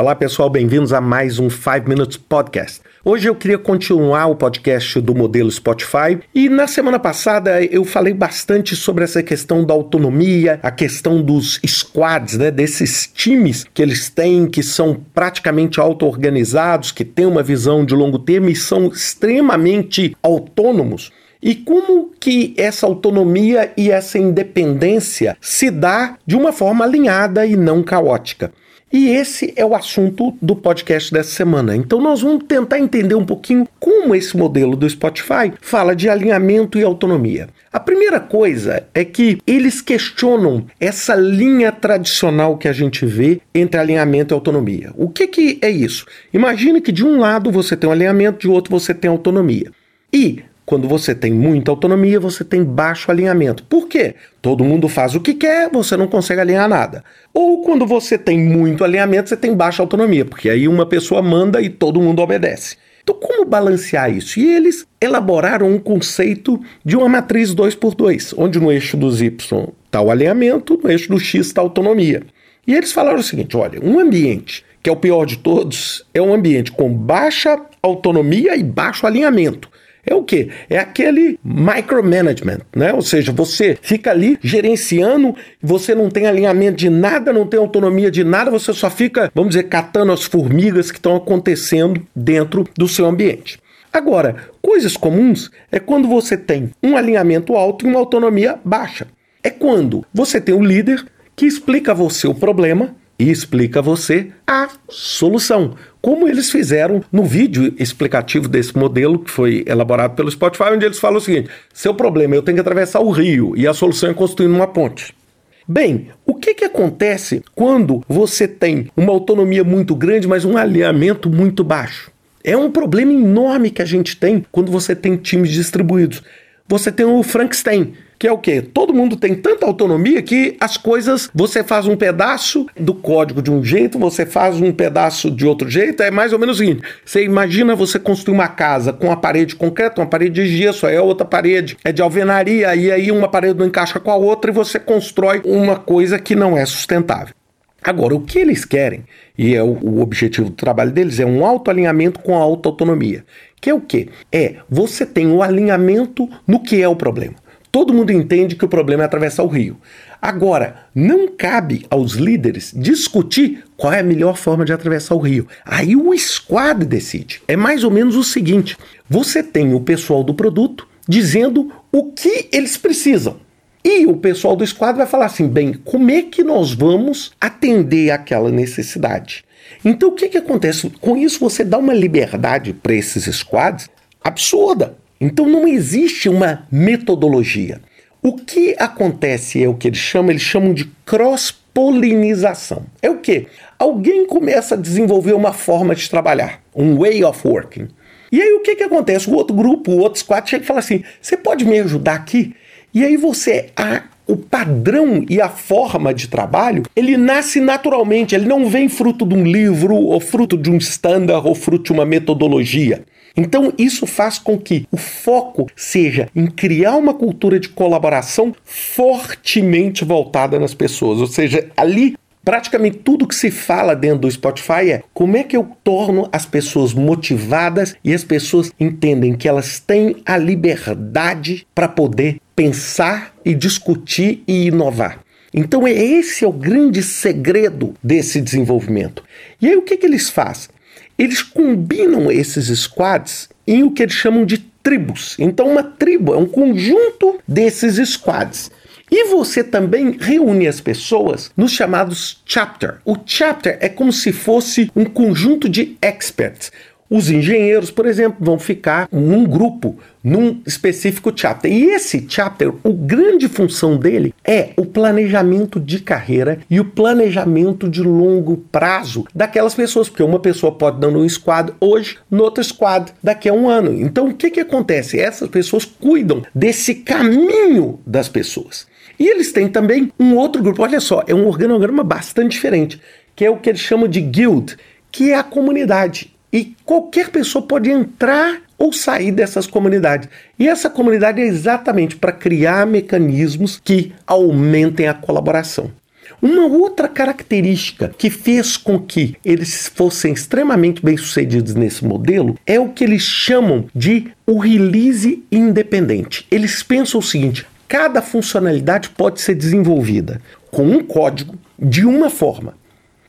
Olá pessoal, bem-vindos a mais um 5 Minutes Podcast. Hoje eu queria continuar o podcast do modelo Spotify e na semana passada eu falei bastante sobre essa questão da autonomia, a questão dos squads, né, desses times que eles têm que são praticamente auto-organizados, que têm uma visão de longo termo e são extremamente autônomos. E como que essa autonomia e essa independência se dá de uma forma alinhada e não caótica? E esse é o assunto do podcast dessa semana. Então nós vamos tentar entender um pouquinho como esse modelo do Spotify fala de alinhamento e autonomia. A primeira coisa é que eles questionam essa linha tradicional que a gente vê entre alinhamento e autonomia. O que, que é isso? Imagine que de um lado você tem um alinhamento, de outro você tem autonomia. E quando você tem muita autonomia, você tem baixo alinhamento. Por quê? Todo mundo faz o que quer, você não consegue alinhar nada. Ou quando você tem muito alinhamento, você tem baixa autonomia, porque aí uma pessoa manda e todo mundo obedece. Então, como balancear isso? E eles elaboraram um conceito de uma matriz 2x2, onde no eixo dos Y está o alinhamento, no eixo do X está a autonomia. E eles falaram o seguinte: olha, um ambiente que é o pior de todos é um ambiente com baixa autonomia e baixo alinhamento é o que? É aquele micromanagement, né? Ou seja, você fica ali gerenciando, você não tem alinhamento de nada, não tem autonomia de nada, você só fica, vamos dizer, catando as formigas que estão acontecendo dentro do seu ambiente. Agora, coisas comuns é quando você tem um alinhamento alto e uma autonomia baixa. É quando você tem um líder que explica a você o problema e explica a você a solução. Como eles fizeram no vídeo explicativo desse modelo que foi elaborado pelo Spotify, onde eles falam o seguinte: seu problema, eu tenho que atravessar o rio e a solução é construir uma ponte. Bem, o que, que acontece quando você tem uma autonomia muito grande, mas um alinhamento muito baixo? É um problema enorme que a gente tem quando você tem times distribuídos. Você tem o Frankenstein, que é o quê? Todo mundo tem tanta autonomia que as coisas, você faz um pedaço do código de um jeito, você faz um pedaço de outro jeito, é mais ou menos o seguinte: você imagina você construir uma casa com uma parede concreta, uma parede de gesso, aí a outra parede é de alvenaria, e aí uma parede não encaixa com a outra e você constrói uma coisa que não é sustentável. Agora, o que eles querem, e é o, o objetivo do trabalho deles, é um autoalinhamento com a autoautonomia. Que é o quê? É você tem o um alinhamento no que é o problema. Todo mundo entende que o problema é atravessar o rio. Agora, não cabe aos líderes discutir qual é a melhor forma de atravessar o rio. Aí o squad decide. É mais ou menos o seguinte: você tem o pessoal do produto dizendo o que eles precisam. E o pessoal do squad vai falar assim: bem, como é que nós vamos atender aquela necessidade? Então o que, que acontece? Com isso você dá uma liberdade para esses squads absurda. Então não existe uma metodologia. O que acontece é o que eles chamam, eles chamam de cross-polinização. É o que? Alguém começa a desenvolver uma forma de trabalhar, um way of working. E aí o que, que acontece? O outro grupo, o outro squad chega e fala assim: você pode me ajudar aqui? E aí você, a, o padrão e a forma de trabalho, ele nasce naturalmente, ele não vem fruto de um livro, ou fruto de um standard, ou fruto de uma metodologia. Então, isso faz com que o foco seja em criar uma cultura de colaboração fortemente voltada nas pessoas. Ou seja, ali Praticamente tudo que se fala dentro do Spotify é como é que eu torno as pessoas motivadas e as pessoas entendem que elas têm a liberdade para poder pensar e discutir e inovar. Então é esse é o grande segredo desse desenvolvimento. E aí o que, que eles fazem? eles combinam esses squads em o que eles chamam de tribos. Então, uma tribo é um conjunto desses squads. E você também reúne as pessoas nos chamados chapter. O chapter é como se fosse um conjunto de experts. Os engenheiros, por exemplo, vão ficar num grupo, num específico chapter. E esse chapter, a grande função dele é o planejamento de carreira e o planejamento de longo prazo daquelas pessoas, porque uma pessoa pode dar um squad hoje, no outro squad daqui a um ano. Então, o que, que acontece? Essas pessoas cuidam desse caminho das pessoas. E eles têm também um outro grupo, olha só, é um organograma bastante diferente, que é o que eles chamam de guild, que é a comunidade. E qualquer pessoa pode entrar ou sair dessas comunidades. E essa comunidade é exatamente para criar mecanismos que aumentem a colaboração. Uma outra característica que fez com que eles fossem extremamente bem-sucedidos nesse modelo é o que eles chamam de o release independente. Eles pensam o seguinte: cada funcionalidade pode ser desenvolvida com um código de uma forma.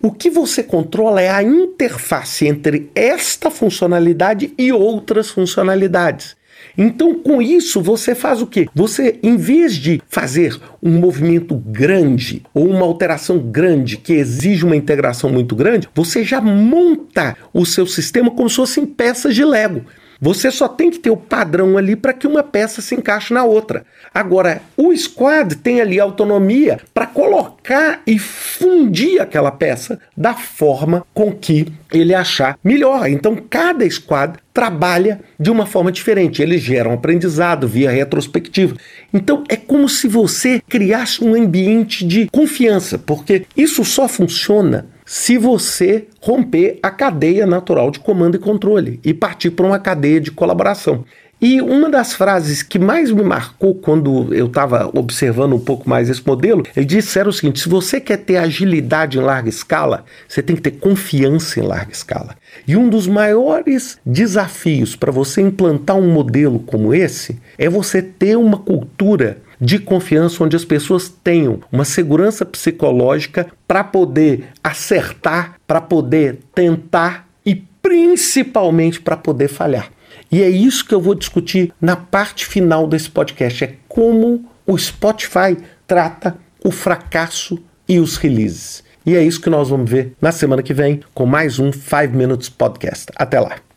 O que você controla é a interface entre esta funcionalidade e outras funcionalidades. Então, com isso, você faz o quê? Você, em vez de fazer um movimento grande ou uma alteração grande que exige uma integração muito grande, você já monta o seu sistema como se fossem peças de Lego. Você só tem que ter o padrão ali para que uma peça se encaixe na outra. Agora, o squad tem ali autonomia para colocar e fundir aquela peça da forma com que ele achar melhor. Então, cada squad trabalha de uma forma diferente. Eles geram aprendizado via retrospectiva. Então, é como se você criasse um ambiente de confiança, porque isso só funciona se você romper a cadeia natural de comando e controle e partir para uma cadeia de colaboração. E uma das frases que mais me marcou quando eu estava observando um pouco mais esse modelo, ele disse era o seguinte: se você quer ter agilidade em larga escala, você tem que ter confiança em larga escala. E um dos maiores desafios para você implantar um modelo como esse é você ter uma cultura de confiança onde as pessoas tenham uma segurança psicológica para poder acertar, para poder tentar e principalmente para poder falhar. E é isso que eu vou discutir na parte final desse podcast, é como o Spotify trata o fracasso e os releases. E é isso que nós vamos ver na semana que vem com mais um 5 Minutes Podcast. Até lá.